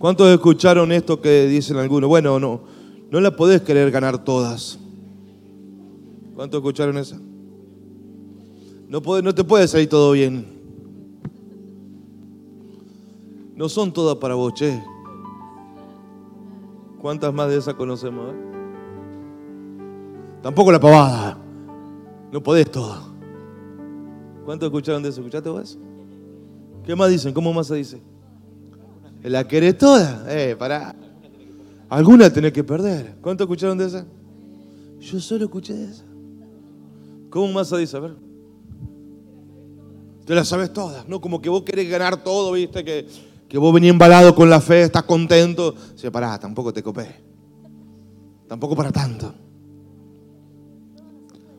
¿Cuántos escucharon esto que dicen algunos? Bueno, no, no la podés querer ganar todas. ¿Cuántos escucharon esa? No, no te puede salir todo bien. No son todas para vos, che. ¿Cuántas más de esas conocemos? Eh? Tampoco la pavada. No podés todo. ¿Cuántos escucharon de eso? ¿Escuchaste vos? ¿Qué más dicen? ¿Cómo más se dice? ¿La querés toda? Eh, pará. Alguna tenés que perder. ¿Cuántos escucharon de esa? Yo solo escuché de esa. ¿Cómo más dice? A ver. Te la sabes todas, ¿no? Como que vos querés ganar todo, ¿viste? Que, que vos venís embalado con la fe, estás contento. Sí, pará, tampoco te copé. Tampoco para tanto.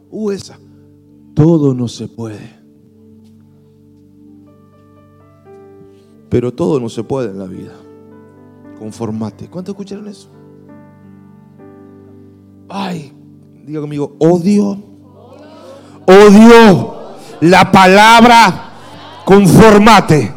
Uh, esa. Todo no se puede. Pero todo no se puede en la vida. Conformate. ¿Cuántos escucharon eso? Ay, diga conmigo, odio. Odio la palabra conformate.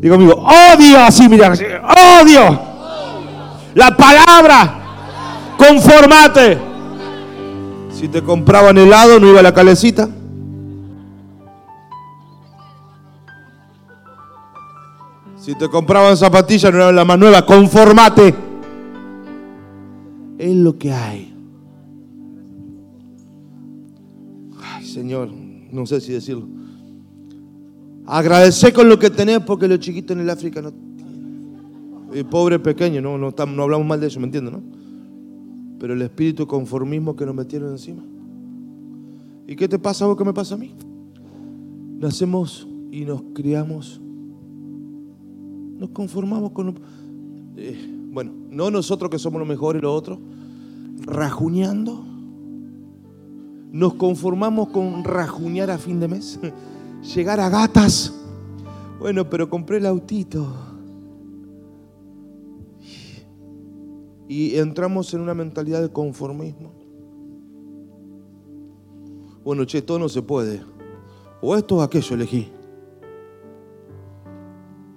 Digo amigo, odio, así mira, odio. La palabra, conformate. Si te compraban helado, no iba a la calecita. Si te compraban zapatillas, no era la más nueva. Conformate. Es lo que hay. Ay, Señor, no sé si decirlo. Agradecer con lo que tenés porque los chiquitos en el África no tienen. pobre pequeño, no, no, no hablamos mal de eso, ¿me entiendes? No? Pero el espíritu conformismo que nos metieron encima. ¿Y qué te pasa a vos? ¿Qué me pasa a mí? Nacemos y nos criamos. Nos conformamos con... Eh, bueno, no nosotros que somos los mejores los otros. Rajuñando. Nos conformamos con rajuñar a fin de mes. llegar a gatas. Bueno, pero compré el autito. Y entramos en una mentalidad de conformismo. Bueno, che, todo no se puede. O esto o aquello elegí.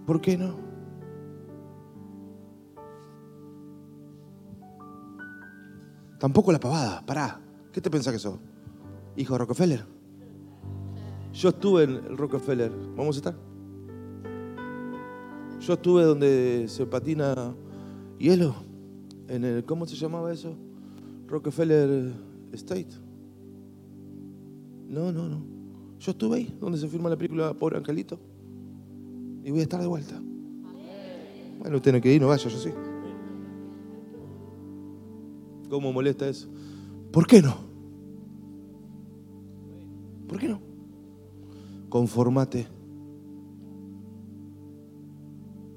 ¿Por qué no? Tampoco la pavada. Pará. ¿Qué te pensás que sos? ¿Hijo de Rockefeller? Yo estuve en el Rockefeller. ¿Vamos a estar? Yo estuve donde se patina hielo. En el, ¿Cómo se llamaba eso? Rockefeller State. No, no, no. Yo estuve ahí, donde se firma la película Pobre Angelito. Y voy a estar de vuelta. Bueno, usted no quiere ir, no vaya, yo sí. ¿Cómo molesta eso? ¿Por qué no? ¿Por qué no? Conformate.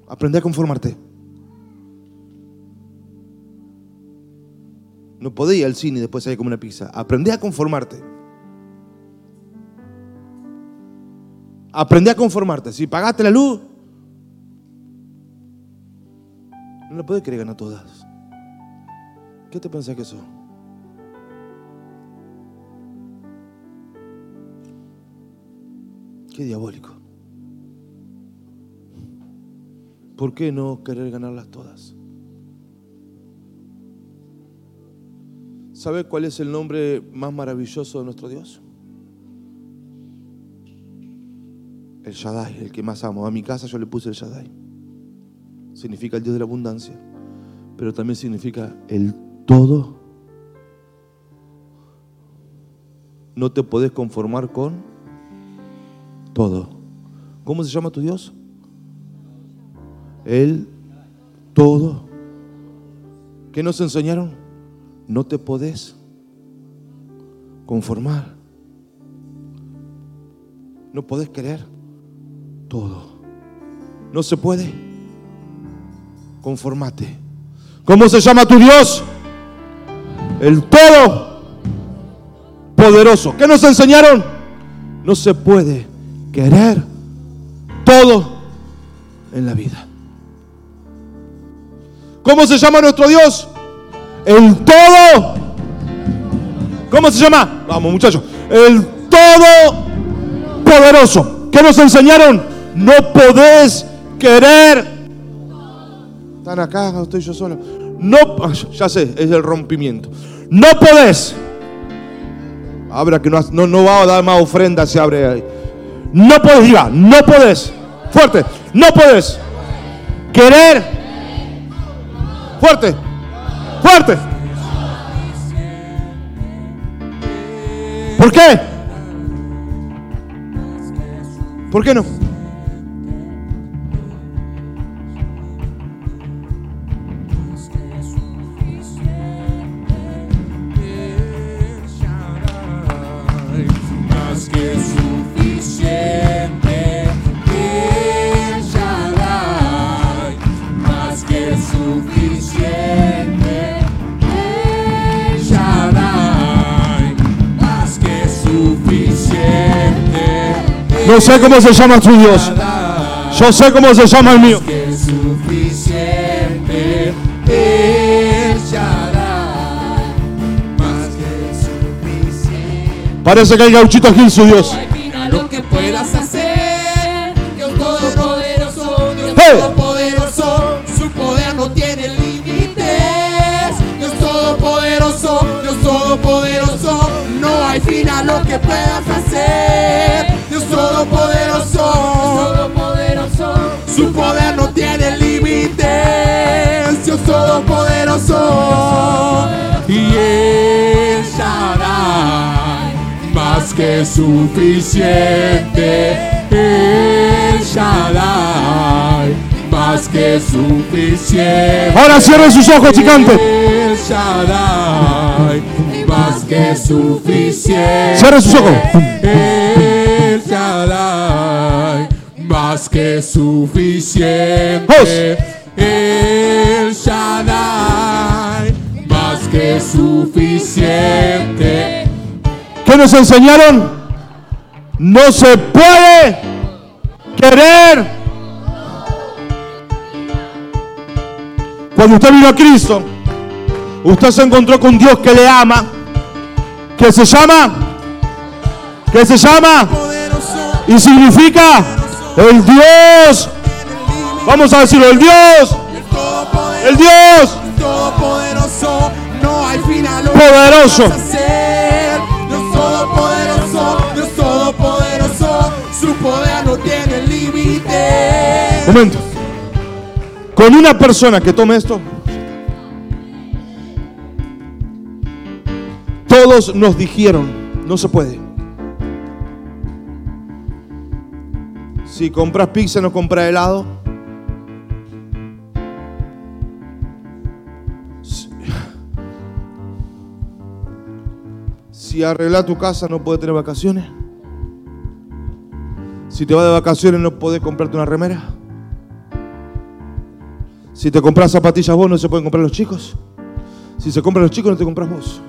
Aprende a conformarte. No podía ir al cine y después salir como una pizza. Aprende a conformarte. Aprende a conformarte. Si pagaste la luz, no la puedes querer ganar todas. ¿Qué te pensás que son? Diabólico. ¿Por qué no querer ganarlas todas? ¿Sabe cuál es el nombre más maravilloso de nuestro Dios? El Shaddai, el que más amo. A mi casa yo le puse el Shaddai. Significa el Dios de la abundancia, pero también significa el todo. No te podés conformar con todo. ¿Cómo se llama tu Dios? El todo. ¿Qué nos enseñaron? No te podés conformar. No podés querer todo. No se puede. Conformate. ¿Cómo se llama tu Dios? El todo poderoso. ¿Qué nos enseñaron? No se puede querer todo en la vida. ¿Cómo se llama nuestro Dios? El todo. ¿Cómo se llama? Vamos muchachos. El todo poderoso. ¿Qué nos enseñaron? No podés querer. Están acá, estoy yo solo. No, ya sé, es el rompimiento. No podés. Abra que no, no, va a dar más ofrenda, se abre ahí. No podés, diga, no podés. Fuerte, no podés. Querer. Fuerte, fuerte. ¿Por qué? ¿Por qué no? No sé cómo se llama tu Dios. Yo sé cómo se llama el mío. Parece que el gauchito Gil su Dios. lo que puedas hacer Dios todopoderoso Dios todopoderoso su poder no tiene límites Dios todopoderoso Dios todopoderoso no hay fin a lo que puedas que suficiente. El Shaddai, más que suficiente. Ahora cierren sus ojos y canten. El Shaddai, más que suficiente. Cierren sus ojos. El Shaddai, más que suficiente. El Shaddai, más que suficiente. ¿Qué nos enseñaron? No se puede querer. Cuando usted vino a Cristo, usted se encontró con Dios que le ama, que se llama, que se llama y significa el Dios. Vamos a decirlo, el Dios, el Dios poderoso. Momento. Con una persona que tome esto, todos nos dijeron, no se puede. Si compras pizza, no compras helado. Si- Si arreglas tu casa, no puedes tener vacaciones. Si te vas de vacaciones, no puedes comprarte una remera. Si te compras zapatillas vos, no se pueden comprar los chicos. Si se compran los chicos, no te compras vos.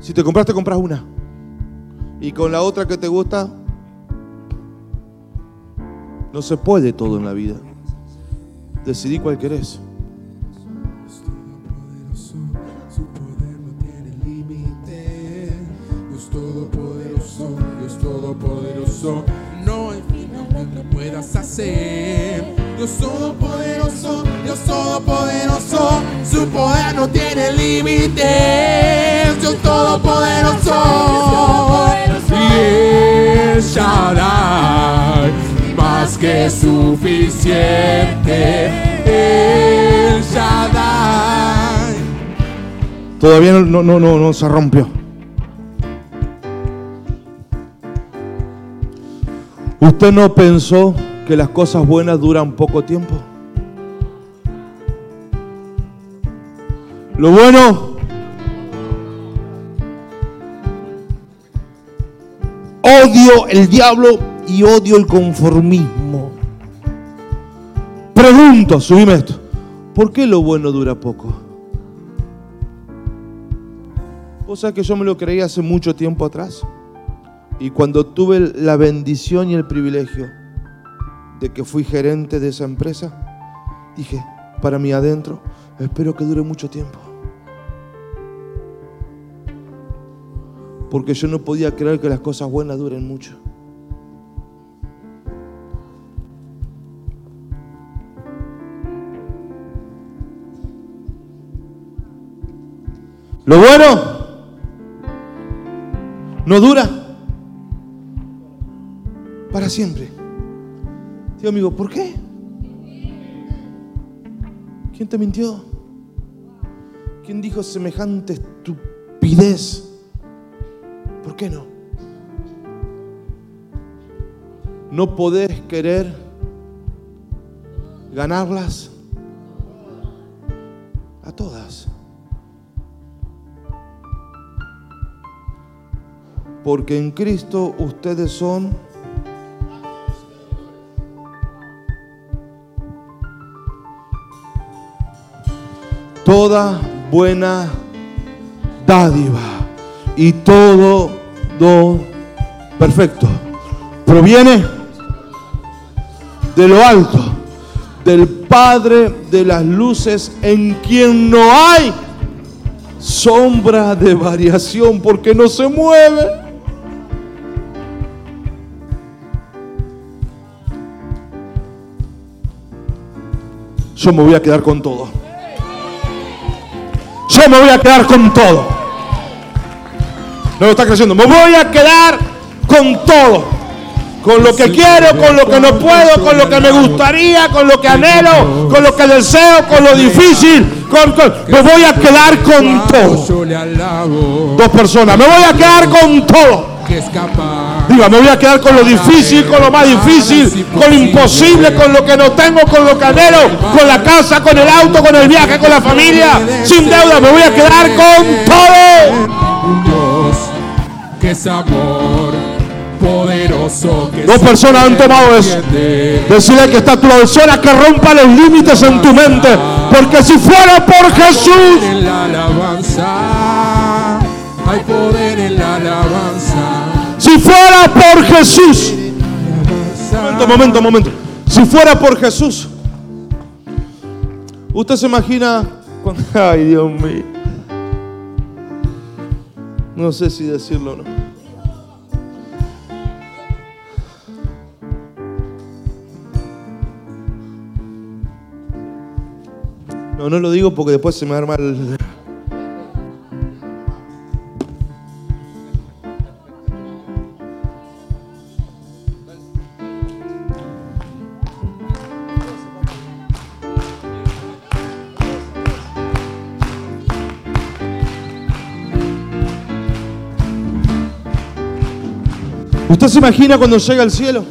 Si te compras, te compras una. Y con la otra que te gusta, no se puede todo en la vida. Decidí cuál querés. Todopoderoso, Dios todopoderoso. No hay final que puedas hacer. Dios todopoderoso, Dios todopoderoso. Su poder no tiene límites. Dios todopoderoso. Y el Shaddai, más que suficiente. El Shaddai. Todavía no, no, no, no se rompió. ¿Usted no pensó que las cosas buenas duran poco tiempo? Lo bueno odio el diablo y odio el conformismo. Pregunto, subime esto. ¿Por qué lo bueno dura poco? Sabés que yo me lo creí hace mucho tiempo atrás. Y cuando tuve la bendición y el privilegio de que fui gerente de esa empresa, dije, para mí adentro, espero que dure mucho tiempo. Porque yo no podía creer que las cosas buenas duren mucho. Lo bueno no dura para siempre. Digo, amigo, ¿por qué? ¿Quién te mintió? ¿Quién dijo semejante estupidez? ¿Por qué no? No podés querer ganarlas a todas. Porque en Cristo ustedes son toda buena dádiva y todo do perfecto proviene de lo alto, del Padre de las luces, en quien no hay sombra de variación, porque no se mueve. Yo me voy a quedar con todo. Me voy a quedar con todo. No está creciendo. Me voy a quedar con todo. Con lo que quiero, con lo que no puedo, con lo que me gustaría, con lo que anhelo, con lo que deseo, con lo difícil. me voy a quedar con todo. Dos personas. Me voy a quedar con todo. Diga, me voy a quedar con lo difícil, con lo más difícil, con lo imposible, con lo que no tengo, con lo que anhelo, con la casa, con el auto, con el viaje, con la familia, sin deuda. Me voy a quedar con todo. que es amor poderoso. Dos personas han tomado eso. Decirle que está a tu lado. que rompa los límites en tu mente. Porque si fuera por Jesús. En la alabanza. Hay poder en la alabanza. Si fuera por Jesús. Momento, momento, momento. Si fuera por Jesús. Usted se imagina. Ay, Dios mío. No sé si decirlo o no. No, no lo digo porque después se me arma el... ¿Usted se imagina cuando llega al cielo?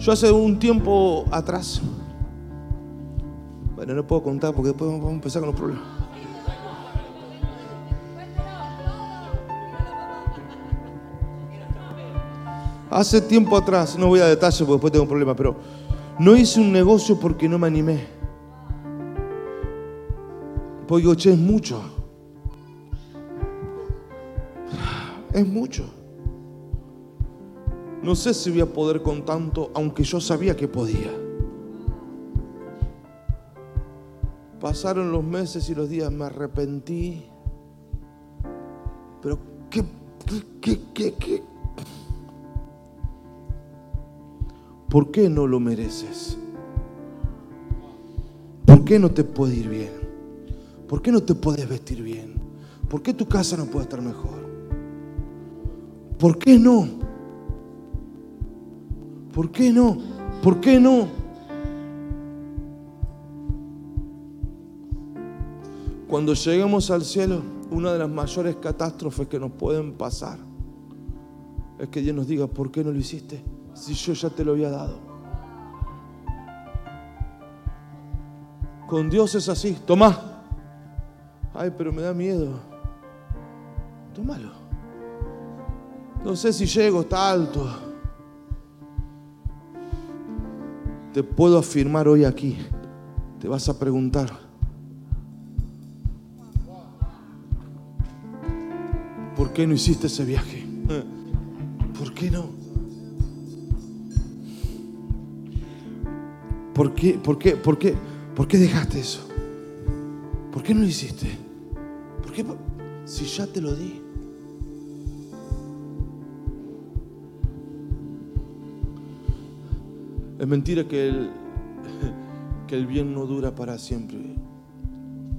Yo hace un tiempo atrás no puedo contar porque después vamos a empezar con los problemas. Hace tiempo atrás, no voy a detalles porque después tengo un problema, pero no hice un negocio porque no me animé. Porque che, es mucho. Es mucho. No sé si voy a poder con tanto, aunque yo sabía que podía. Pasaron los meses y los días, me arrepentí. Pero ¿qué, qué, qué, qué? ¿Por qué no lo mereces? ¿Por qué no te puede ir bien? ¿Por qué no te puedes vestir bien? ¿Por qué tu casa no puede estar mejor? ¿Por qué no? ¿Por qué no? ¿Por qué no? Cuando lleguemos al cielo, una de las mayores catástrofes que nos pueden pasar es que Dios nos diga, ¿por qué no lo hiciste? Si yo ya te lo había dado. Con Dios es así, toma. Ay, pero me da miedo. Tómalo. No sé si llego, está alto. Te puedo afirmar hoy aquí. Te vas a preguntar, ¿Por qué no hiciste ese viaje? ¿Por qué no? ¿Por qué, por qué, por qué, por qué dejaste eso? ¿Por qué no lo hiciste? ¿Por qué? Si ya te lo di. Es mentira que el, que el bien no dura para siempre.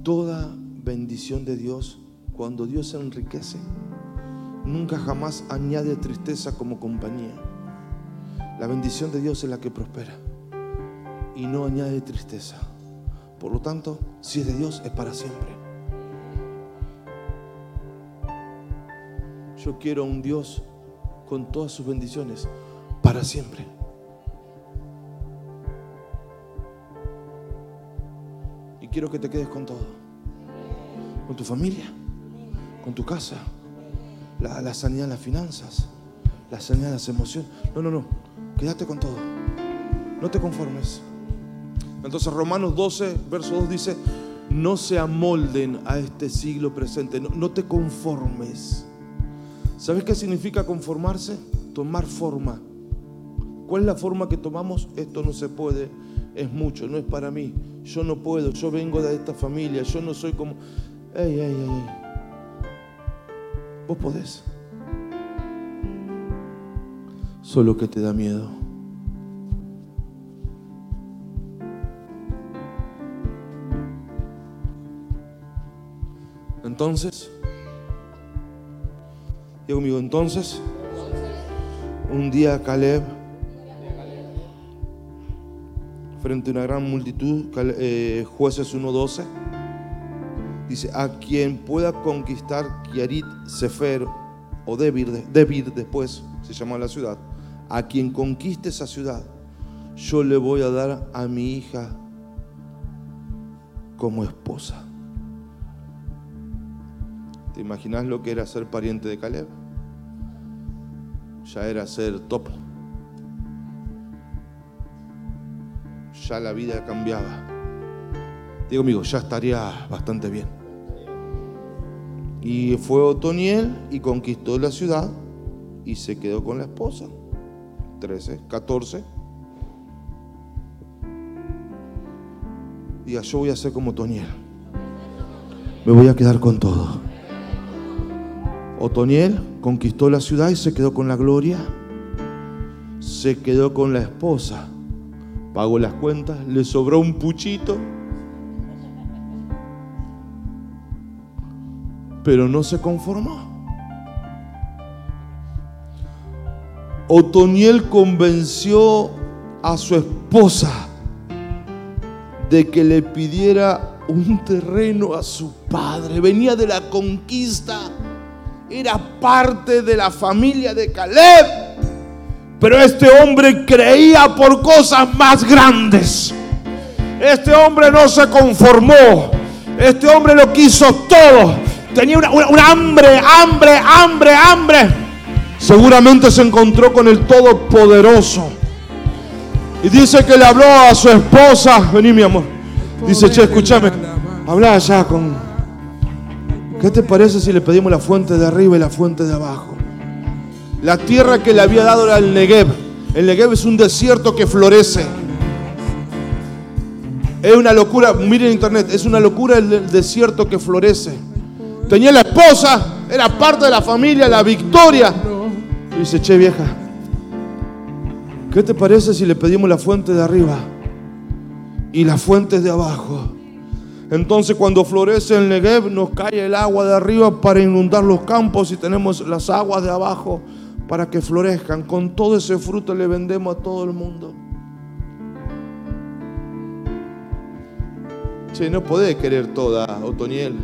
Toda bendición de Dios, cuando Dios se enriquece, nunca jamás añade tristeza como compañía. La bendición de Dios es la que prospera y no añade tristeza. Por lo tanto, si es de Dios, es para siempre. Yo quiero un Dios con todas sus bendiciones para siempre. Quiero que te quedes con todo. Con tu familia, con tu casa, la, la sanidad de las finanzas, la sanidad de las emociones. No, no, no. Quédate con todo. No te conformes. Entonces Romanos 12, verso 2 dice, no se amolden a este siglo presente, no, no te conformes. ¿Sabes qué significa conformarse? Tomar forma. ¿Cuál es la forma que tomamos? Esto no se puede, es mucho, no es para mí. Yo no puedo, yo vengo de esta familia, yo no soy como... Ey, ey, ey. Vos podés. Solo que te da miedo. Entonces, digo conmigo, entonces, un día Caleb, frente a una gran multitud, eh, jueces 1.12, dice, a quien pueda conquistar Kiarit Sefer o Debir, Debir después se llama la ciudad, a quien conquiste esa ciudad, yo le voy a dar a mi hija como esposa. ¿Te imaginas lo que era ser pariente de Caleb? Ya era ser top. Ya la vida cambiaba. Digo, amigo, ya estaría bastante bien. Y fue Otoniel y conquistó la ciudad y se quedó con la esposa. 13, 14. Diga, yo voy a ser como Otoniel. Me voy a quedar con todo. Otoniel conquistó la ciudad y se quedó con la gloria. Se quedó con la esposa. Pagó las cuentas, le sobró un puchito. Pero no se conformó. Otoniel convenció a su esposa de que le pidiera un terreno a su padre. Venía de la conquista era parte de la familia de Caleb. Pero este hombre creía por cosas más grandes. Este hombre no se conformó. Este hombre lo quiso todo. Tenía una, una- una hambre, hambre, hambre, hambre. Seguramente se encontró con el Todopoderoso. Y dice que le habló a su esposa. Vení, mi amor. Dice, che, escúchame. Habla allá con, ¿Qué te parece si le pedimos la fuente de arriba y la fuente de abajo? La tierra que le había dado era el Negev. El Negev es un desierto que florece. Es una locura, miren internet, es una locura el desierto que florece. Tenía la esposa, era parte de la familia, la victoria. Dice, che vieja, ¿qué te parece si le pedimos la fuente de arriba y la fuente de abajo? Entonces cuando florece el Negev nos cae el agua de arriba para inundar los campos y tenemos las aguas de abajo para que florezcan. Con todo ese fruto le vendemos a todo el mundo. Che, no podés querer toda, Otoniel.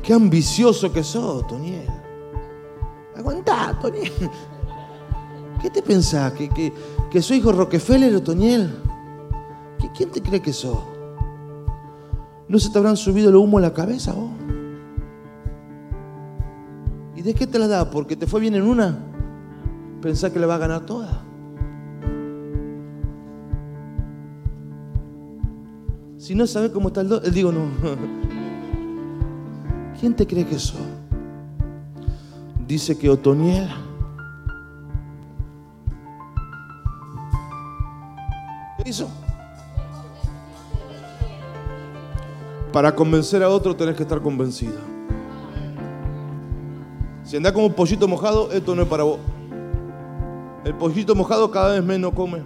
Qué ambicioso que sos, Otoniel. Aguantá, Otoniel. ¿Qué te pensás? ¿Que, que, que soy hijo Rockefeller, Otoniel? ¿Qui- ¿Quién te cree que sos? ¿No se te habrán subido el humo en la cabeza vos? ¿Y de qué te la da? ¿Porque te fue bien en una? ¿Pensás que le va a ganar toda? Si no sabes cómo está el do... Digo, no. ¿Quién te cree que sos? Dice que Otoniel ¿Qué hizo? Para convencer a otro tenés que estar convencido. Si andás como un pollito mojado, esto no es para vos. El pollito mojado cada vez menos come.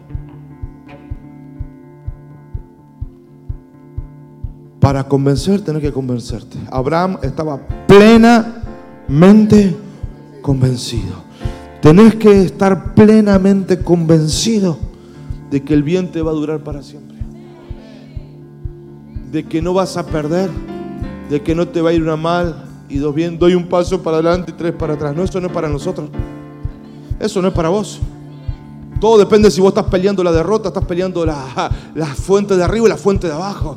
Para convencer tenés que convencerte. Abraham estaba plenamente convencido. Tenés que estar plenamente convencido de que el bien te va a durar para siempre. De que no vas a perder, de que no te va a ir una mal y dos bien, doy un paso para adelante y tres para atrás. No, eso no es para nosotros. Eso no es para vos. Todo depende si vos estás peleando la derrota, estás peleando la, la fuente de arriba y la fuente de abajo.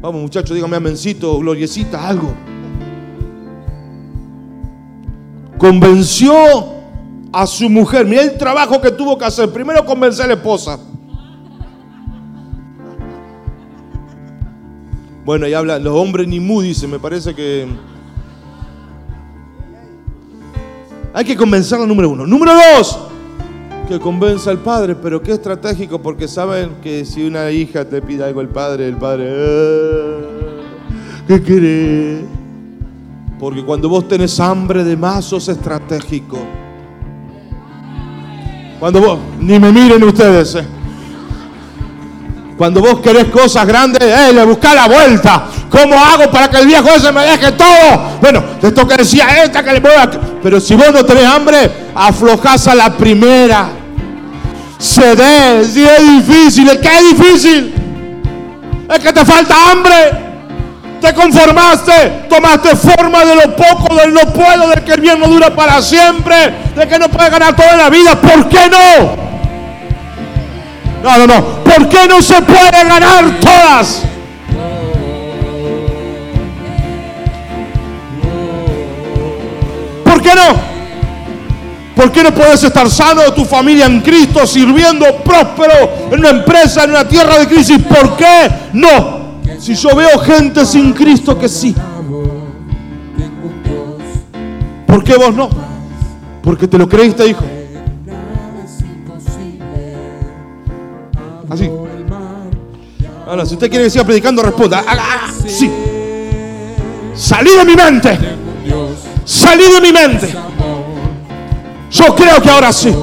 Vamos muchachos, dígame amencito, gloriecita, algo. Convenció a su mujer. Mira el trabajo que tuvo que hacer. Primero convencer a la esposa. Bueno, ahí hablan los hombres ni mu, dice, me parece que... Hay que convencerla, número uno. Número dos, que convenza al padre, pero qué estratégico, porque saben que si una hija te pide algo al padre, el padre, "Ah, ¿qué querés? Porque cuando vos tenés hambre de más, sos estratégico. Cuando vos, ni me miren ustedes, eh. Cuando vos querés cosas grandes, eh, le buscás la vuelta. ¿Cómo hago para que el viejo ese me deje todo? Bueno, esto que decía esta que le voy a... Pero si vos no tenés hambre, aflojás a la primera. Cedés, si es difícil, ¿es que es difícil? Es que te falta hambre. Te conformaste, tomaste forma de lo poco, del no puedo, del que el bien no dura para siempre, de que no puedes ganar toda la vida. ¿Por qué no? No, no, no. ¿Por qué no se puede ganar todas? ¿Por qué no? ¿Por qué no puedes estar sano tu familia en Cristo, sirviendo próspero en una empresa, en una tierra de crisis? ¿Por qué no? Si yo veo gente sin Cristo que sí. ¿Por qué vos no? Porque te lo creíste, hijo. Ahora, si usted quiere que siga predicando, responda. Ah, ah, sí. Salí de mi mente. Salí de mi mente. Yo creo que ahora sí.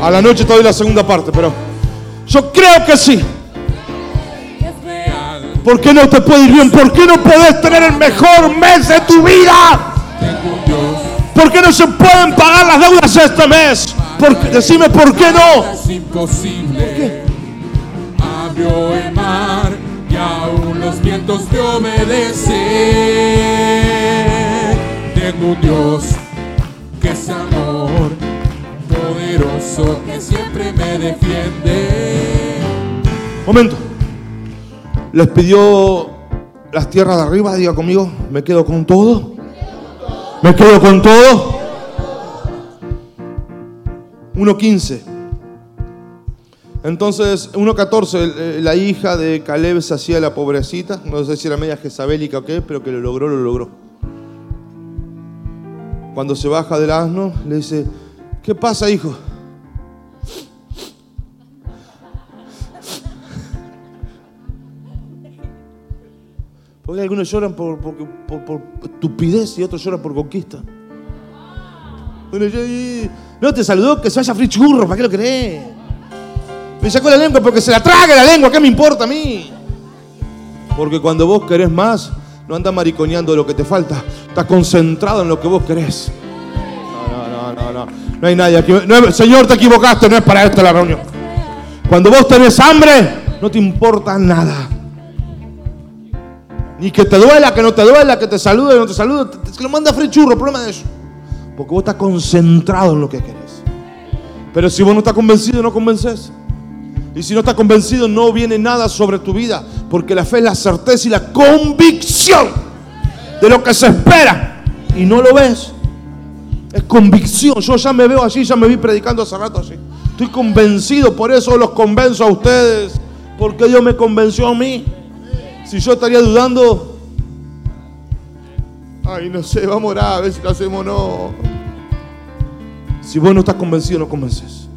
A la noche te doy la segunda parte, pero yo creo que sí. ¿Por qué no te puede ir bien? ¿Por qué no podés tener el mejor mes de tu vida? ¿Por qué no se pueden pagar las deudas este mes? ¿Por decime por qué no. Mar y aún los vientos te obedecen. Tengo un Dios que es amor, poderoso que siempre me defiende. Momento. Les pidió las tierras de arriba, diga conmigo, me quedo con todo. Me quedo con todo. 1.15. Entonces, 1.14, el- eh, la hija de Caleb se hacía la pobrecita, no sé si era media jezabélica o qué, pero que lo logró, lo logró. Cuando se baja del asno, le dice, ¿qué pasa, hijo? Porque algunos lloran por, por- por- estupidez y otros lloran por conquista. Bueno, yo, no te saludó que se vaya a churros, ¿para qué lo crees? Me sacó la lengua porque se la traga la lengua, ¿qué me importa a mí? Porque cuando vos querés más, no andas mariconeando lo que te falta, estás concentrado en lo que vos querés. No, no, no, no, no. No hay nadie aquí. no señor, te equivocaste, no es para esto la reunión. Cuando vos tenés hambre, no te importa nada. Ni que te duela, que no te duela, que te salude, que no te salude. Te, lo manda a free churro, problema de eso. Porque vos estás concentrado en lo que querés. Pero si vos no estás convencido, no convences. Y si no estás convencido, no viene nada sobre tu vida. Porque la fe es la certeza y la convicción de lo que se espera. Y no lo ves. Es convicción. Yo ya me veo allí, ya me vi predicando hace rato así. Estoy convencido, por eso los convenzo a ustedes. Porque Dios me convenció a mí. Si yo estaría dudando, ay, no sé, vamos a orar a ver si lo hacemos o no. Si vos no estás convencido, no convences.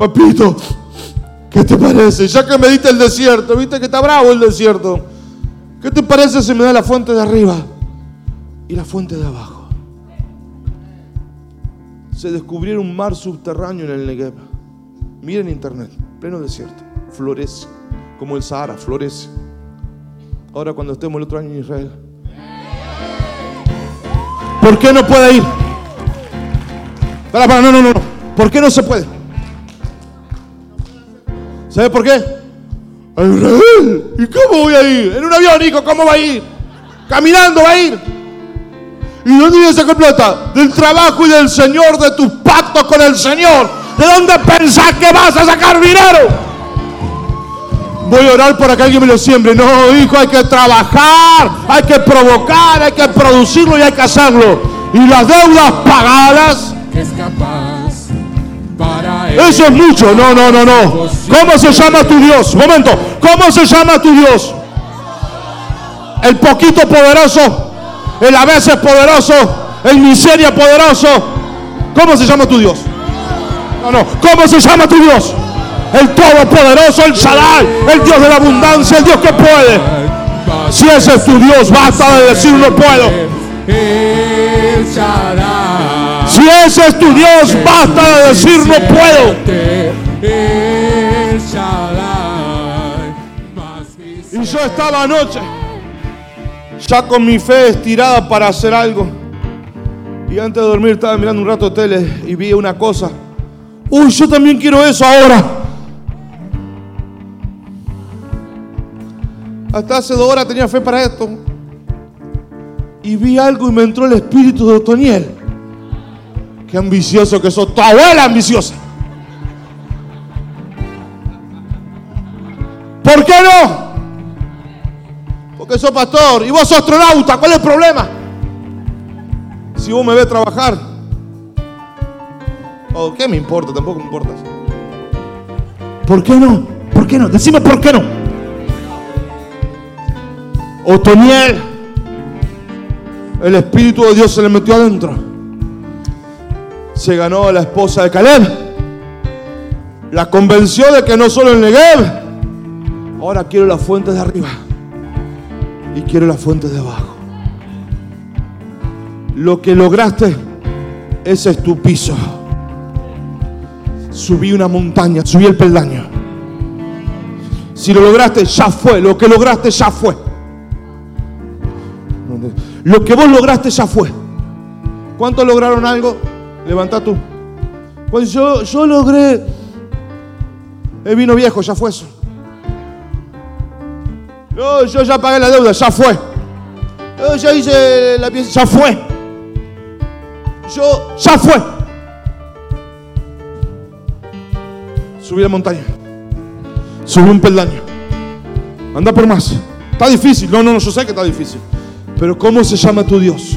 Papito, ¿qué te parece? Ya que me diste el desierto, viste que está bravo el desierto. ¿Qué te parece si me da la fuente de arriba y la fuente de abajo? Se descubrieron un mar subterráneo en el Negev. Miren internet, pleno desierto. Florece, como el Sahara, florece. Ahora cuando estemos el otro año en Israel. ¿Por qué no puede ir? Para, para, no, no, no. ¿Por qué no se puede? ¿Sabe por qué? ¿Y cómo voy a ir? En un avión, hijo, ¿cómo va a ir? Caminando va a ir. ¿Y dónde viene a sacar plata? Del trabajo y del Señor, de tus pactos con el Señor. ¿De dónde pensás que vas a sacar dinero? Voy a orar para que alguien me lo siembre. No, hijo, hay que trabajar, hay que provocar, hay que producirlo y hay que hacerlo. Y las deudas pagadas. Eso es mucho. No, no, no, no. ¿Cómo se llama tu Dios? Momento. ¿Cómo se llama tu Dios? El poquito poderoso. El a veces poderoso. El miseria poderoso. ¿Cómo se llama tu Dios? No, no. ¿Cómo se llama tu Dios? El todopoderoso, el Shaddai, el Dios de la abundancia, el Dios que puede. Si ese es tu Dios, basta de decir no puedo. El Shaddai. Si ese es tu Dios, basta de decir no puedo. Y yo estaba anoche, ya con mi fe estirada para hacer algo. Y antes de dormir estaba mirando un rato tele y vi una cosa. Uy, yo también quiero eso ahora. Hasta hace dos horas tenía fe para esto. Y vi algo y me entró el espíritu de Otoniel. Qué ambicioso que sos, tu abuela ambiciosa. ¿Por qué no? Porque sos pastor y vos sos astronauta. ¿Cuál es el problema? Si vos me ves trabajar. ¿O qué me importa? Tampoco me importa. ¿Por qué no? ¿Por qué no? Decime por qué no. Otoniel, el Espíritu de Dios se le metió adentro. Se ganó a la esposa de Caleb. La convenció de que no solo el Negev, ahora quiero la fuente de arriba y quiero la fuente de abajo. Lo que lograste, ese es tu piso. Subí una montaña, subí el peldaño. Si lo lograste, ya fue. Lo que lograste, ya fue. Lo que vos lograste, ya fue. ¿Cuántos lograron algo? Levanta tú. Pues yo, yo logré el vino viejo, ya fue eso. Yo, yo ya pagué la deuda, ya fue. Yo ya hice la pieza, ya fue. Yo, ya fue. Subí la montaña. Subí un peldaño. Anda por más. Está difícil. No, no, no, yo sé que está difícil. Pero ¿cómo se llama tu Dios?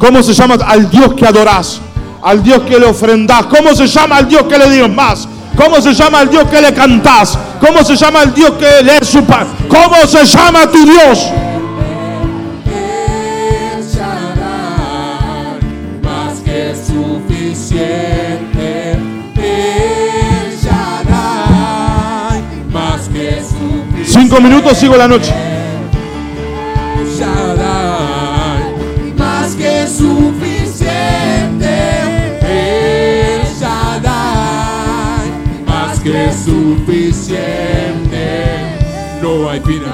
¿Cómo se llama al Dios que adorás? Al Dios que le ofrendás. ¿Cómo se llama al Dios que le dios más? ¿Cómo se llama al Dios que le cantás? ¿Cómo se llama al Dios que le es su pan? ¿Cómo se llama tu Dios? Cinco minutos, sigo la noche.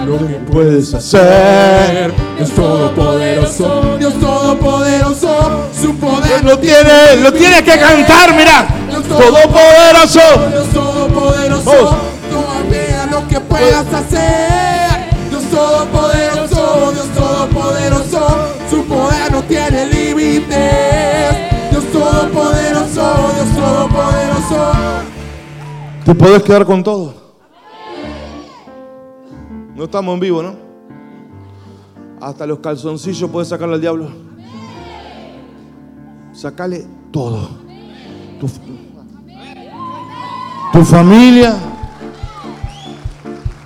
Lo que Puedes hacer. Dios todopoderoso, Dios todopoderoso, su poder Lo tiene, lo tiene que cantar, mira. Todopoderoso. Dios todopoderoso, no lo que puedas hacer. Dios todopoderoso, Dios todopoderoso, su poder no tiene límites. Dios todopoderoso, Dios todopoderoso. Te podés quedar con todo. No estamos en vivo, ¿no? Hasta los calzoncillos puedes sacarle al diablo. Sacale todo. Tu, tu familia.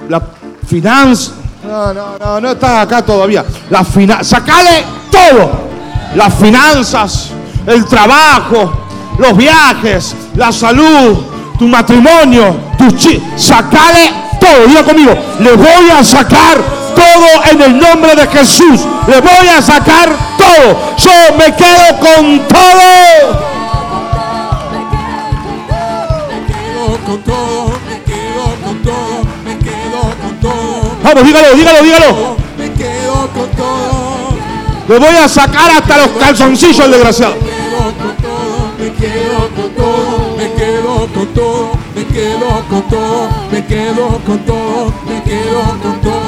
La finanza. No, no, no, no estás acá todavía. La finanza. Sacale todo. las finanzas, el trabajo, los viajes, la salud, tu matrimonio, tus chi. Sacale todo. Diga conmigo, le voy a sacar todo en el nombre de Jesús. Le voy a sacar todo. Yo me quedo con todo. con todo, me quedo con todo, me quedo con todo. Vamos, dígalo, dígalo, dígalo. Me quedo con todo. Le voy a sacar hasta los calzoncillos el desgraciado. Me quedo con todo, me quedo con todo, me quedo con todo, me quedo con todo, me quedo con todo, me quedo con todo.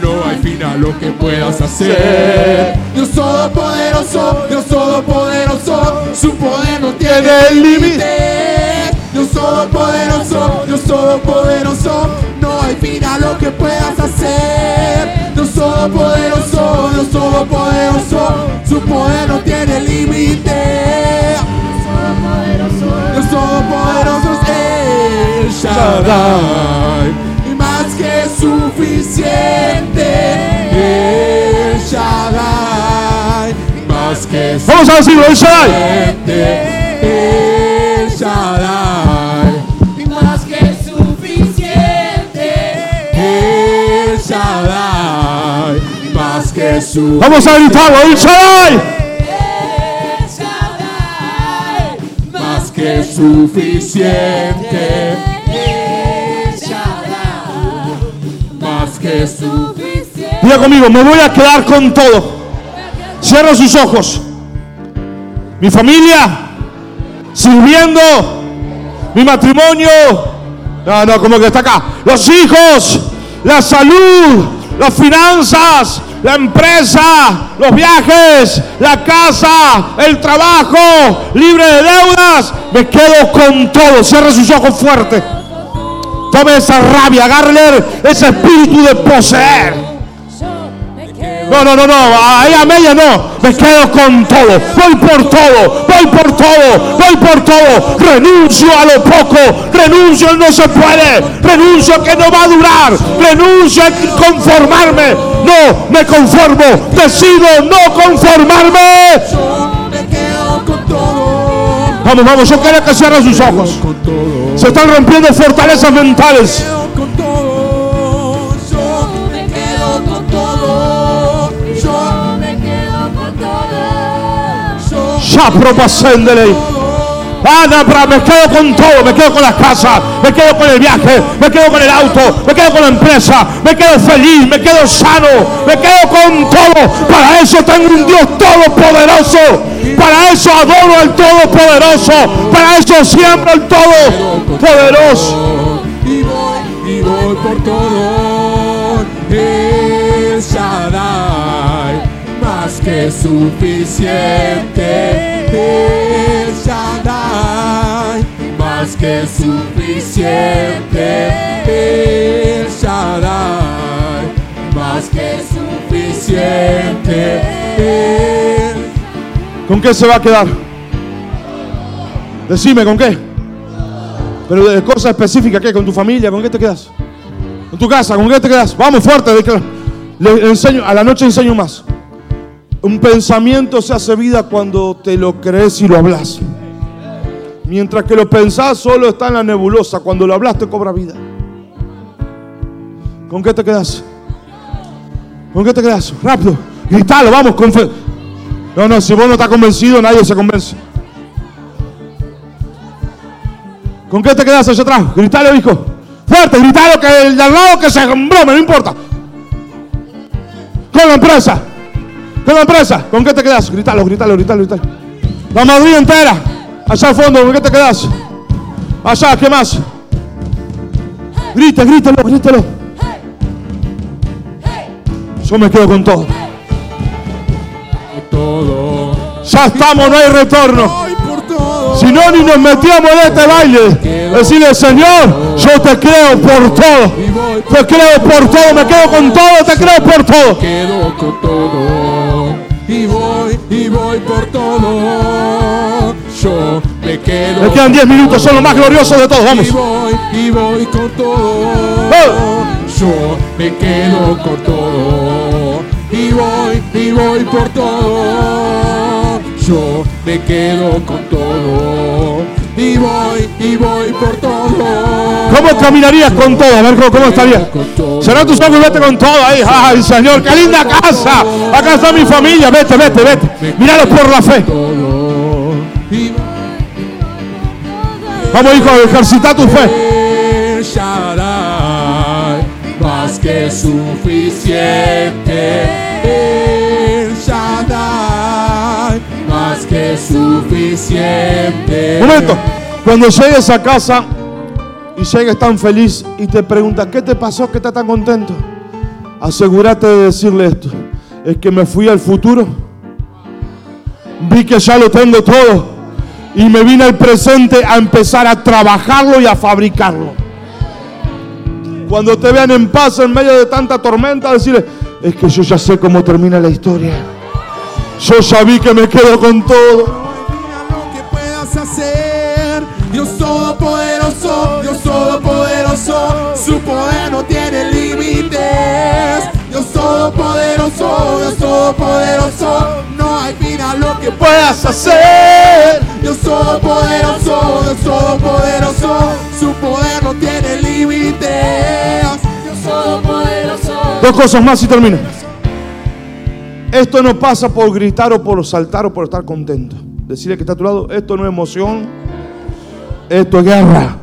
No hay fin a lo que puedas hacer. Dios todopoderoso, Dios todopoderoso, su poder no tiene límite. Dios todopoderoso, Dios todopoderoso, no hay fin a lo que puedas hacer. Dios todopoderoso, Dios todopoderoso, su poder no tiene límite. Dios todopoderoso es el Shaddai, y más que suficiente. El Shaddai, y más que Vamos a decirlo, el Shaddai. suficiente. El Shaddai, y más que suficiente. el Shaddai, y más que su Vamos a gritarlo, el Shaddai. Suficiente. Más que su suficiente. Diga conmigo, me voy a quedar con todo. Cierra sus ojos. Mi familia, sirviendo, mi matrimonio. No, no, como que está acá. Los hijos, la salud, las finanzas, la empresa, los viajes, la casa, el trabajo, libre de deudas. Me quedo con todo. Cierra sus ojos fuerte. Tome esa rabia, agárrele ese espíritu de poseer. No, no, no, no, ahí a media no, me quedo con todo, voy por todo, voy por todo, voy por todo, renuncio a lo poco, renuncio no se puede, renuncio que no va a durar, renuncio a conformarme, no me conformo, decido no conformarme. Vamos, vamos, yo quiero que cierren sus ojos, se están rompiendo fortalezas mentales. Bra, me quedo con todo, me quedo con la casa, me quedo con el viaje, me quedo con el auto, me quedo con la empresa, me quedo feliz, me quedo sano, me quedo con todo. Para eso tengo un Dios todopoderoso, para eso adoro al todopoderoso, para eso siembro al todopoderoso. y voy y voy por todo. Que suficiente. El Shaddai, más que suficiente. El Shaddai, más que suficiente. ¿Con qué se va a quedar? Decime, ¿con qué? Pero de cosas específicas, ¿qué? ¿Con tu familia? ¿Con qué te quedas? ¿Con tu casa? ¿Con qué te quedas? Vamos fuerte. Le enseño, a la noche enseño más. Un pensamiento se hace vida cuando te lo crees y lo hablas. Mientras que lo pensás solo está en la nebulosa. Cuando lo hablas te cobra vida. ¿Con qué te quedas? ¿Con qué te quedas? Rápido. Gritalo, vamos. No, no, si vos no estás convencido, nadie se convence. ¿Con qué te quedas allá atrás? Gritalo, hijo. Fuerte, gritalo que el de al lado que se embrome, no importa. Con la empresa. Con la empresa. ¿Con qué te quedas? Gritalo, gritalo, gritalo, gritalo. La Madrid entera. Allá al fondo, ¿con qué te quedas? Allá, ¿qué más? Grita, grítalo, grítalo. Yo me quedo con todo. todo. Ya estamos, no hay retorno. Si no, ni nos metíamos en este baile. Decirle, Señor, yo te creo por todo. Te creo por todo, me quedo con todo, te creo por todo. quedo con todo y voy y voy por todo. Yo me quedo. Me quedan 10 minutos, son los más gloriosos de todos. y Vamos. voy y voy con todo. Yo me quedo con todo y voy y voy por todo. Yo me quedo con todo. Y voy, por todo. ¿Cómo caminarías con todo? A ver cómo, estarías. Será tus ojos y vete con todo ahí. Ay, Señor, qué linda casa. Acá está mi familia. Vete, vete, vete. Míralo por la fe. Vamos, hijo, ejercita tu fe. Más que suficiente. Más que suficiente. Un momento. Cuando llegues a casa y llegues tan feliz y te preguntas, ¿qué te pasó? ¿Qué estás tan contento? Asegúrate de decirle esto. Es que me fui al futuro. Vi que ya lo tengo todo. Y me vine al presente a empezar a trabajarlo y a fabricarlo. Cuando te vean en paz en medio de tanta tormenta, decirle, es que yo ya sé cómo termina la historia. Yo ya vi que me quedo con todo. Todopoderoso, Dios todopoderoso. Su poder no tiene límites. Dios todopoderoso, Dios todopoderoso. No hay fin a lo que Puedas hacer. Dios todopoderoso, Dios todopoderoso. Su poder no tiene límites. Dios Todopoderoso. Dos cosas más y termino. Esto no pasa por gritar o por saltar o por estar contento. Decirle que está a tu lado, esto no es emoción, esto es guerra.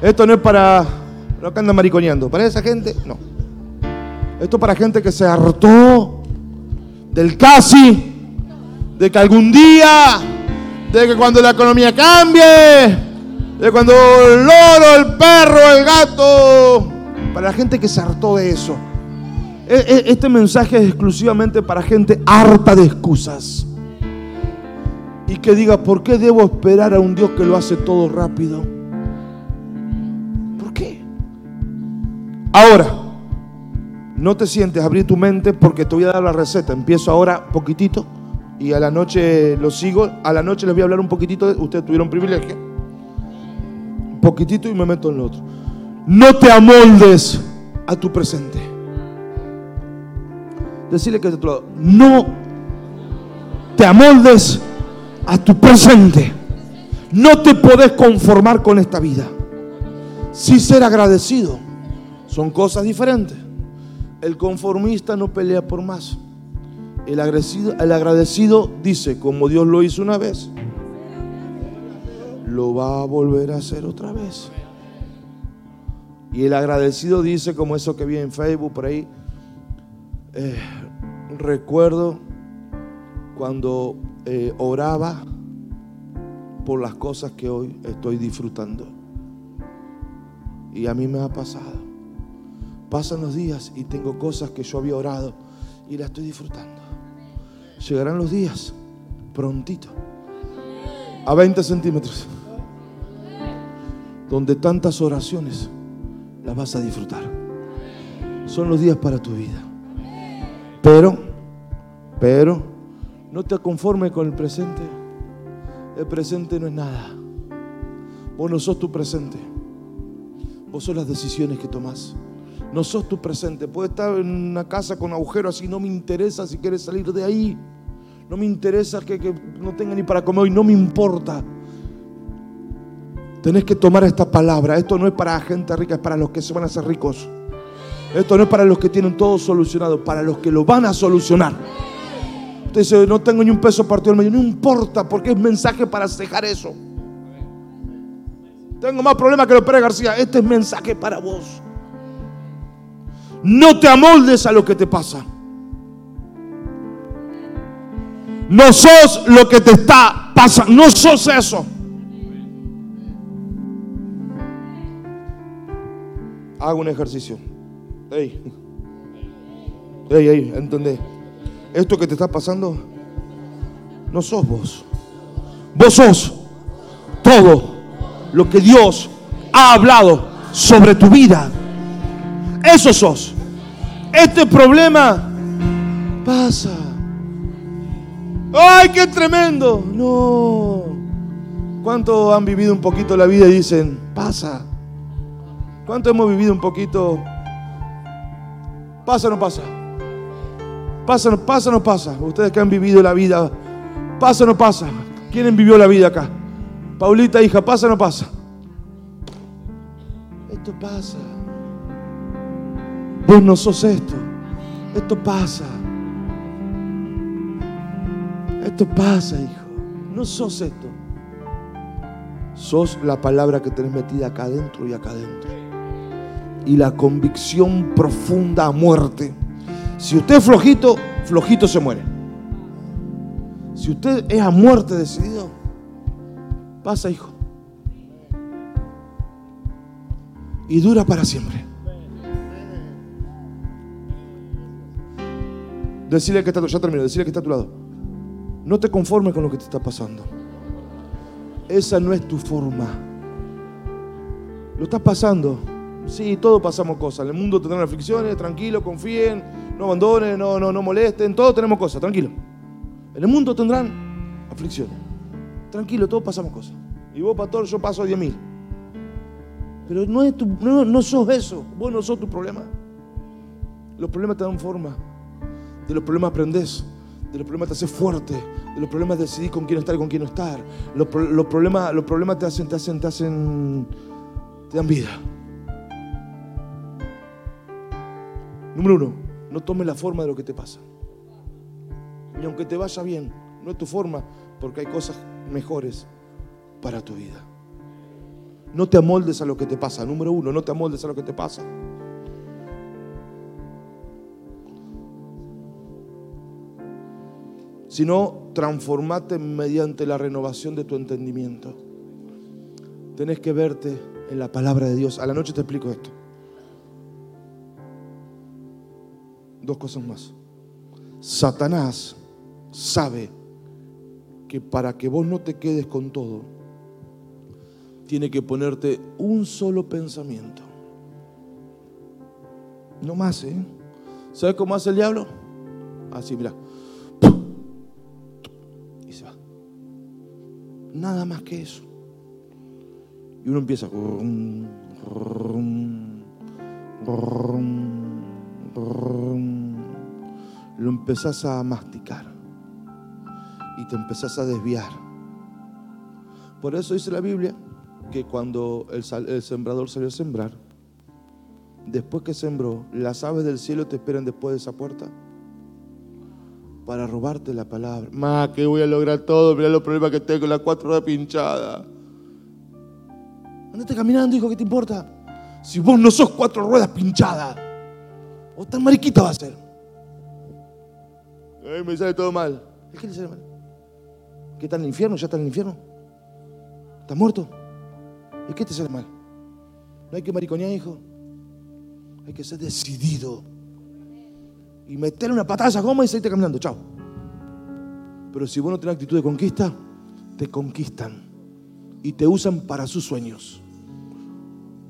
Esto no es para lo que anda mariconeando. Para esa gente, no. Esto es para gente que se hartó del casi, de que algún día, de que cuando la economía cambie, de cuando el loro, el perro, el gato, para la gente que se hartó de eso. E- e- Este mensaje es exclusivamente para gente harta de excusas. Y que diga, ¿por qué debo esperar a un Dios que lo hace todo rápido? ¿Por qué? Ahora, no te sientes, abrir tu mente porque te voy a dar la receta. Empiezo ahora poquitito y a la noche lo sigo. A la noche les voy a hablar un poquitito. de- Ustedes tuvieron privilegio. Un poquitito y me meto en lo otro. No te amoldes a tu presente. Decirle que tu lado, no te amoldes a tu presente. No te podés conformar con esta vida. Sí ser agradecido. Son cosas diferentes. El conformista no pelea por más. El agradecido, el agradecido dice, como Dios lo hizo una vez, lo va a volver a hacer otra vez. Y el agradecido dice, como eso que vi en Facebook por ahí, eh, recuerdo cuando eh, oraba por las cosas que hoy estoy disfrutando. Y a mí me ha pasado. Pasan los días y tengo cosas que yo había orado y las estoy disfrutando. Llegarán los días, prontito, a 20 centímetros, donde tantas oraciones las vas a disfrutar. Son los días para tu vida. Pero, pero, no te conformes con el presente. El presente no es nada. Vos no sos tu presente. Vos sos las decisiones que tomás. No sos tu presente. Puedes estar en una casa con agujeros así. No me interesa si quieres salir de ahí. No me interesa que, no tenga ni para comer hoy. No me importa. Tenés que tomar esta palabra. Esto no es para gente rica, es para los que se van a hacer ricos. Esto no es para los que tienen todo solucionado, para los que lo van a solucionar. No tengo ni un peso partido al medio. No importa, porque es mensaje para cejar eso. Tengo más problemas que lo Pérez García. Este es mensaje para vos. No te amoldes a lo que te pasa. No sos lo que te está pasando. No sos eso. Hago un ejercicio. Ey. Ey, ey. Esto que te está pasando, no sos vos. Vos sos todo lo que Dios ha hablado sobre tu vida. Eso sos. Este problema pasa. ¡Ay, qué tremendo! No. ¿Cuántos han vivido un poquito la vida y dicen, pasa? ¿Cuántos hemos vivido un poquito? ¿Pasa o no pasa? Pasa, no pasa, no pasa. Ustedes que han vivido la vida, pasa, no pasa. ¿Quién vivió la vida acá? Paulita, hija, pasa, no pasa. Esto pasa. Vos no sos esto. Esto pasa. Esto pasa, hijo. No sos esto. Sos la palabra que tenés metida acá adentro y acá adentro. Y la convicción profunda a muerte. Si usted es flojito, flojito se muere. Si usted es a muerte decidido, pasa, hijo. Y dura para siempre. Decirle que está, ya termino, decirle que está a tu lado. No te conformes con lo que te está pasando. Esa no es tu forma. Lo estás pasando. Sí, todos pasamos cosas. En el mundo tendrán aflicciones, tranquilo, confíen, no abandonen, no, no, no molesten. Todos tenemos cosas, tranquilo. En el mundo tendrán aflicciones. Tranquilo, todos pasamos cosas. Y vos, pastor, yo paso a 10 mil. Pero no, es tu, no, no sos eso. Vos no sos tu problema. Los problemas te dan forma. De los problemas aprendes. De los problemas te haces fuerte. De los problemas decidís con quién estar y con quién no estar. Los, problemas, los problemas te hacen, te hacen, te hacen, te dan vida. Número uno, no tomes la forma de lo que te pasa. Y aunque te vaya bien, no es tu forma, porque hay cosas mejores para tu vida. No te amoldes a lo que te pasa. Número uno, no te amoldes a lo que te pasa. sino transformate mediante la renovación de tu entendimiento. Tenés que verte en la palabra de Dios. A la noche te explico esto. Dos cosas más. Satanás sabe que para que vos no te quedes con todo, tiene que ponerte un solo pensamiento. No más, ¿eh? ¿Sabes cómo hace el diablo? Así, mira. Nada más que eso. Y uno empieza. Lo empezás a masticar. Y te empezás a desviar. Por eso dice la Biblia que cuando el, sembrador salió a sembrar, después que sembró, las aves del cielo te esperan después de esa puerta para robarte la palabra. Más que voy a lograr todo, mira los problemas que tengo, las cuatro horas pinchadas. Andate caminando, hijo, ¿qué te importa? Si vos no sos cuatro ruedas pinchadas, o tan mariquita va a ser. Ay, me sale todo mal. ¿Qué le sale mal? ¿Qué está en el infierno? ¿Ya está en el infierno? ¿Estás muerto? ¿Y qué te sale mal? No hay que mariconear, hijo. Hay que ser decidido y meterle una patada a esa goma y seguirte caminando. Chao. Pero si vos no tenés actitud de conquista, te conquistan y te usan para sus sueños.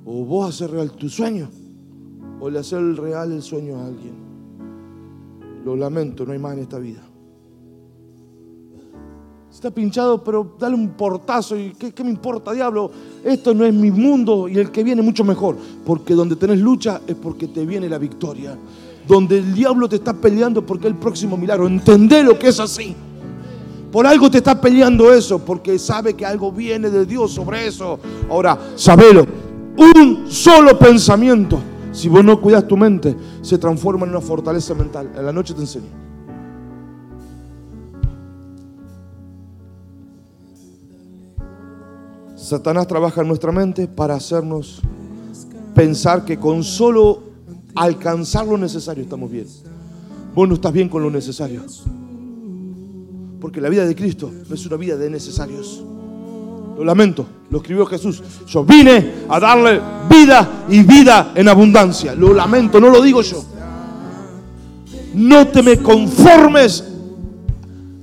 O vos haces real tu sueño, o le haces real el sueño a alguien. Lo lamento, no hay más en esta vida. Está pinchado, pero dale un portazo. ¿Y qué, qué, me importa, diablo? Esto no es mi mundo y el que viene mucho mejor. Porque donde tenés lucha es porque te viene la victoria donde el diablo te está peleando porque es el próximo milagro. Entendé lo que es así. Por algo te está peleando eso, porque sabe que algo viene de Dios sobre eso. Ahora, sabelo, un solo pensamiento, si vos no cuidas tu mente, se transforma en una fortaleza mental. En la noche te enseño. Satanás trabaja en nuestra mente para hacernos pensar que con solo alcanzar lo necesario estamos bien. Vos no estás bien con lo necesario. Porque la vida de Cristo no es una vida de necesarios. Lo lamento, lo escribió Jesús. Yo vine a darle vida y vida en abundancia. Lo lamento, no lo digo yo. No te me conformes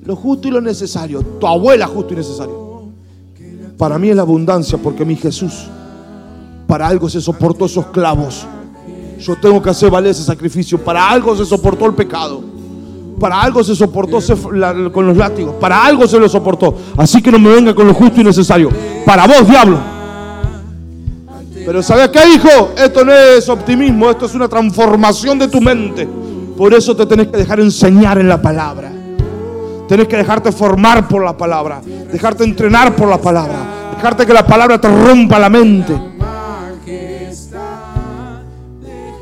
lo justo y lo necesario. Tu abuela justo y necesario. Para mí es la abundancia porque mi Jesús para algo se soportó esos clavos yo tengo que hacer valer ese sacrificio. Para algo se soportó el pecado. Para algo se soportó con los látigos. Para algo se lo soportó. Así que no me venga con lo justo y necesario. Para vos, diablo. Pero ¿sabes qué, hijo? Esto no es optimismo. Esto es una transformación de tu mente. Por eso te tenés que dejar enseñar en la palabra. Tenés que dejarte formar por la palabra. Dejarte entrenar por la palabra. Dejarte que la palabra te rompa la mente.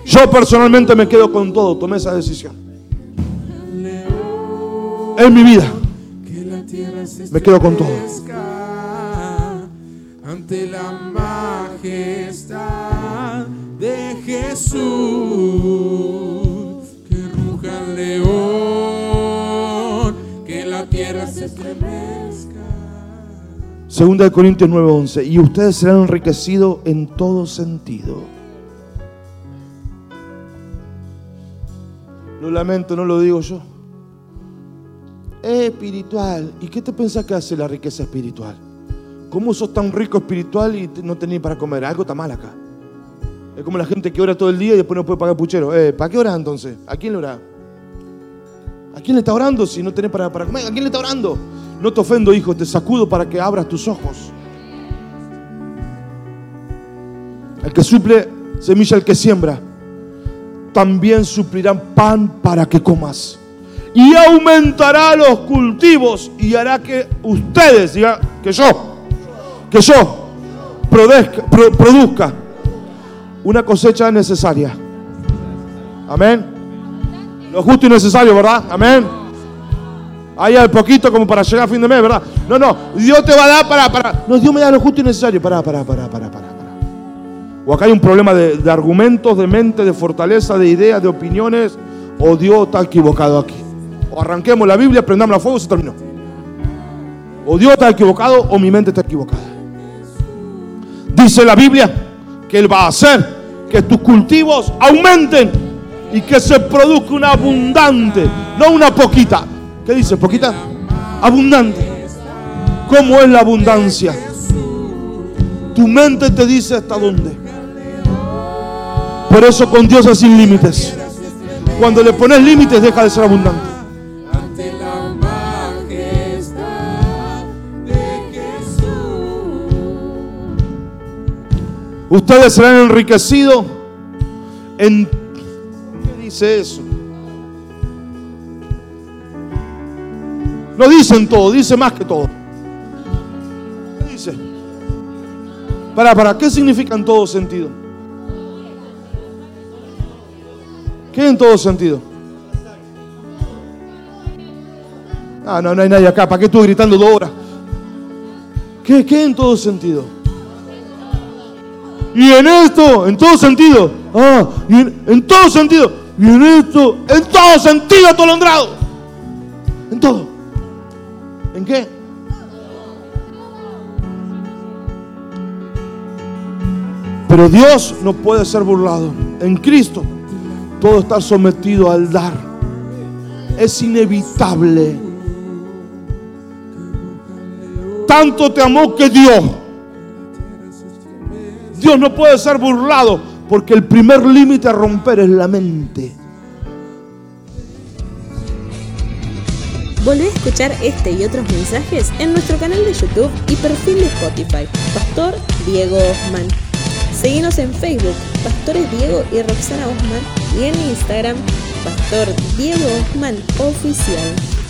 Yo personalmente me quedo con todo. Tomé esa decisión. En mi vida. Me quedo con todo. Ante la majestad de Jesús. Que ruja el león. Que la tierra se estremezca. Segunda de Corintios 9:11. Y ustedes serán enriquecidos en todo sentido. Lo lamento, no lo digo yo. Espiritual. ¿Y qué te pensás que hace la riqueza espiritual? ¿Cómo sos tan rico espiritual y no tenés para comer? Algo está mal acá. Es como la gente que ora todo el día y después no puede pagar puchero. Eh, ¿Para qué oras entonces? ¿A quién le ora? ¿A quién le está orando si no tenés para, para comer? ¿A quién le está orando? No te ofendo, hijo, te sacudo para que abras tus ojos. El que suple semilla, el que siembra, también suplirán pan para que comas. Y aumentará los cultivos y hará que ustedes, diga, que yo, que yo produzca, una cosecha necesaria. Amén. Lo justo y necesario, ¿verdad? Amén. Ahí al poquito como para llegar a fin de mes, ¿verdad? No, no. Dios te va a dar para, para. No, Dios me da lo justo y necesario. Para, para, para, para. para. O acá hay un problema de, de argumentos, de mente, de fortaleza, de ideas, de opiniones. O Dios está equivocado aquí. O arranquemos la Biblia, prendamos a fuego, se terminó. O Dios está equivocado o mi mente está equivocada. Dice la Biblia que Él va a hacer que tus cultivos aumenten y que se produzca una abundante, no una poquita. ¿Qué dice? ¿Poquita? Abundante. ¿Cómo es la abundancia? Tu mente te dice hasta dónde. Por eso con Dios es sin límites. Cuando le pones límites deja de ser abundante. Ustedes serán enriquecidos en... ¿Qué dice eso? No dicen todo, dice más que todo. ¿Qué dice? Para, para, ¿qué significa en todo sentido? ¿Qué en todo sentido? Ah, no, no hay nadie acá. ¿Para qué estuve gritando dos horas? ¿Qué, qué en todo sentido? Y en esto, en todo sentido. Ah, y en, todo sentido. Y en esto, en todo sentido atolondrado. En todo. ¿En qué? Pero Dios no puede ser burlado. En Cristo todo está sometido al dar. Es inevitable. Tanto te amó que dio. Dios no puede ser burlado porque el primer límite a romper es la mente. Volvé a escuchar este y otros mensajes en nuestro canal de YouTube y perfil de Spotify, Pastor Diego Osman. Seguimos en Facebook, Pastores Diego y Roxana Osman, y en Instagram, Pastor Diego Osman Oficial.